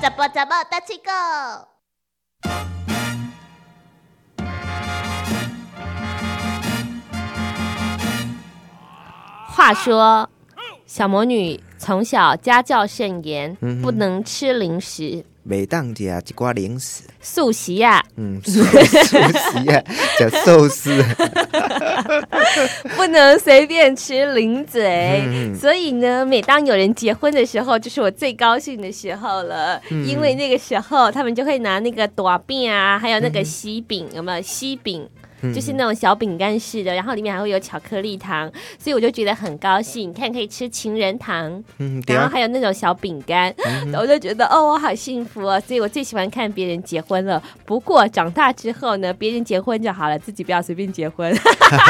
怎么怎么大七个？话说，小魔女从小家教甚严，不能吃零食。每当食一寡零食，素食呀，嗯，素食啊，叫寿司，不能随便吃零嘴。所以呢，每当有人结婚的时候，就是我最高兴的时候了，因为那个时候他们就会拿那个短饼啊，还有那个西饼，有没有？西饼？就是那种小饼干式的，然后里面还会有巧克力糖，所以我就觉得很高兴。你看，可以吃情人糖，然后还有那种小饼干，我就觉得哦，我好幸福哦！所以我最喜欢看别人结婚了。不过长大之后呢，别人结婚就好了，自己不要随便结婚。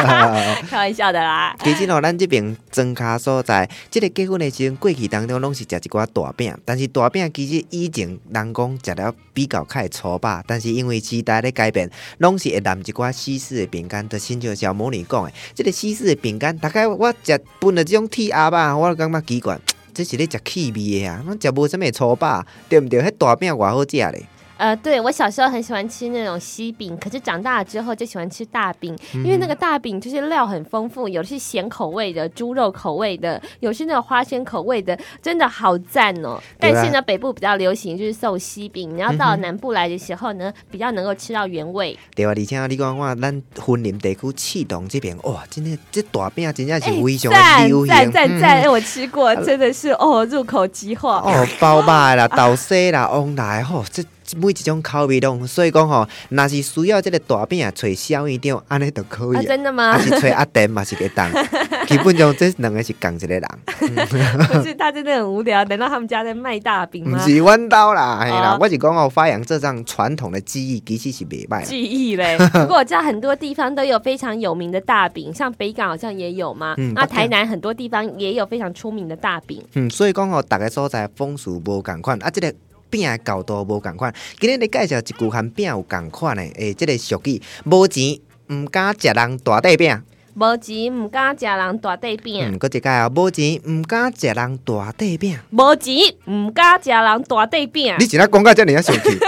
开玩笑的啦。其实哦，咱这边增卡所在，这个结婚的时候，过去当中拢是食一寡大饼，但是大饼其实以前人讲食了比较较粗吧，但是因为时代的改变，拢是会染一寡西。式的饼干，就亲像小魔女讲的，即个西式的饼干，大概我食分了这种铁盒吧，我感觉奇怪，这是咧食气味的啊，我食无什么粗吧，对不对？迄大饼偌好食咧。呃，对我小时候很喜欢吃那种西饼，可是长大了之后就喜欢吃大饼，因为那个大饼就是料很丰富，有的是咸口味的、猪肉口味的，有是那种花生口味的，真的好赞哦。但是呢，北部比较流行就是送西饼，你要到南部来的时候呢，比较能够吃到原味。对啊，而且你讲话，咱婚林地区气动这边，哇，真的这大饼真正是非常的流行。赞赞赞！我吃过，真的是哦，入口即化。哦，包麦啦，豆沙啦，翁来吼，这。每一种口味拢，所以讲吼，若是需要这个大饼啊，找小院长安尼都可以。真的吗？还是找阿店嘛是个当，基本上这两个是共一个人。可是他真的很无聊，等到他们家在卖大饼吗？不是弯刀啦，嘿啦，我是讲哦，发扬这张传统的技艺，其实是袂歹。技艺嘞，不过我知道很多地方都有非常有名的大饼，像北港好像也有嘛。嗯那台南很多地方也有非常出名的大饼。嗯，所以讲哦，大概所在风俗无共款啊，这个。饼的高度无共款，今日你介绍一句含饼有共款的，诶，这个俗语，无钱毋敢食人大块饼，无钱毋敢食人大块饼。嗯，搁一个啊，无钱毋敢食人大块饼，无钱毋敢食人大块饼。你今仔讲到这你要生气，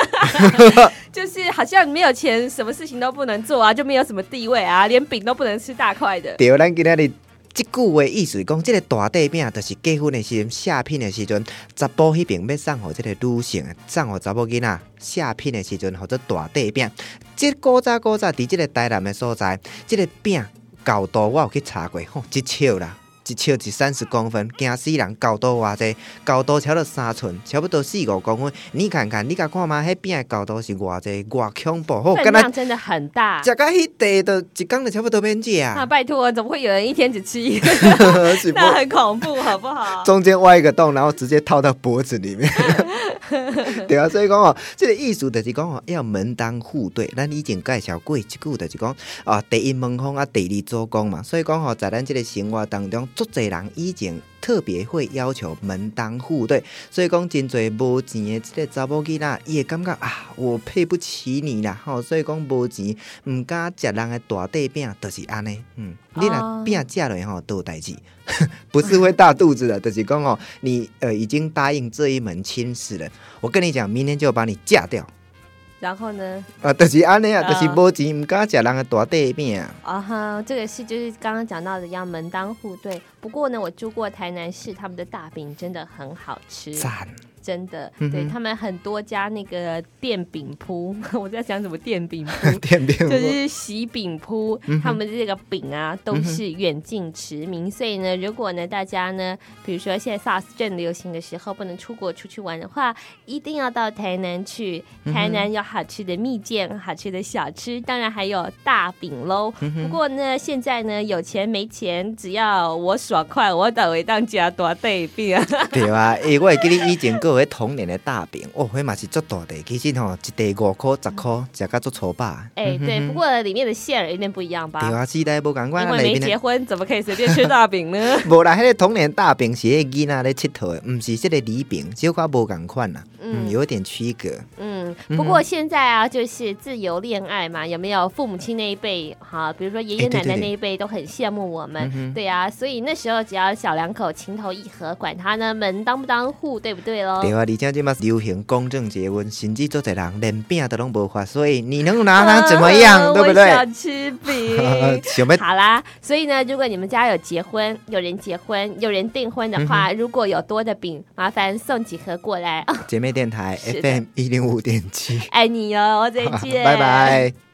就是好像没有钱，什么事情都不能做啊，就没有什么地位啊，连饼都不能吃大块的。对，咱今天的。即句话意思讲，即个大底饼就是结婚的时阵下聘的时阵，查甫迄边要送互即个女性，送互查某囡仔下聘的时阵，或者大底饼。即古早古早伫即个台南的所在，即个饼高度我有去查过，吼，一笑啦。一尺是三十公分，惊死人！高度偌济，高度超了三寸，差不多四五公分。你看看，你甲看嘛，迄边的高度是偌济，偌恐怖！吼，分量真的很大。食个迄地都一缸就差不多免食啊！啊，拜托，怎么会有人一天只吃一个？那很恐怖，好不好？中间挖一个洞，然后直接套到脖子里面。对啊，所以讲哦，这个意思就是讲哦，要门当户对。咱以前介绍过一句，就是讲啊，第一门风啊，第二做工嘛。所以讲哦，在咱这个生活当中。足侪人以前特别会要求门当户对，所以讲真侪无钱的即个查某囡仔，伊会感觉啊，我配不起你啦，吼，所以讲无钱，毋敢食人的大底饼，就是安尼，嗯，你若饼食落吼都有代志，不是会大肚子的，就是讲哦，你呃已经答应这一门亲事了，我跟你讲，明天就把你嫁掉。然后呢？啊，就是安尼啊，就是无钱唔敢食人的大底饼啊。啊哈，这个是就是刚刚讲到的要门当户对。不过呢，我住过台南市，他们的大饼真的很好吃。赞。真的，对他们很多家那个电饼铺，我在想什么电饼铺，电饼就是喜饼铺，他们这个饼啊都是远近驰名。所以呢，如果呢大家呢，比如说现在 SARS 正流行的时候，不能出国出去玩的话，一定要到台南去。台南有好吃的蜜饯，好吃的小吃，当然还有大饼喽。不过呢，现在呢有钱没钱，只要我爽快，我等会当家多对饼。对啊，诶，我会记得以前个。做迄童年的大饼，哦，迄嘛是足大的，其实吼一袋五块十块，食甲足粗饱。哎，对，不过里面的馅儿有点不一样吧？对啊，时代无共款，因为没结婚，怎么可以随便吃大饼呢？无啦，迄个童年大饼是迄囡仔咧佚佗的，毋是即个礼饼，小可无共款啦，嗯，有点区隔。嗯，不过现在啊，就是自由恋爱嘛，有没有？父母亲那一辈，哈，比如说爷爷奶奶那一辈，都很羡慕我们，对呀，所以那时候只要小两口情投意合，管他呢门当不当户，对不对喽？对啊，而且这嘛流行公证结婚，甚至做在人连饼都拢无法，所以你能拿他怎么样，对不对？想吃饼，好啦，所以呢，如果你们家有结婚，有人结婚，有人订婚的话，如果有多的饼，麻烦送几盒过来。姐妹电台 FM 一零五点七，爱你哟，再见，拜拜。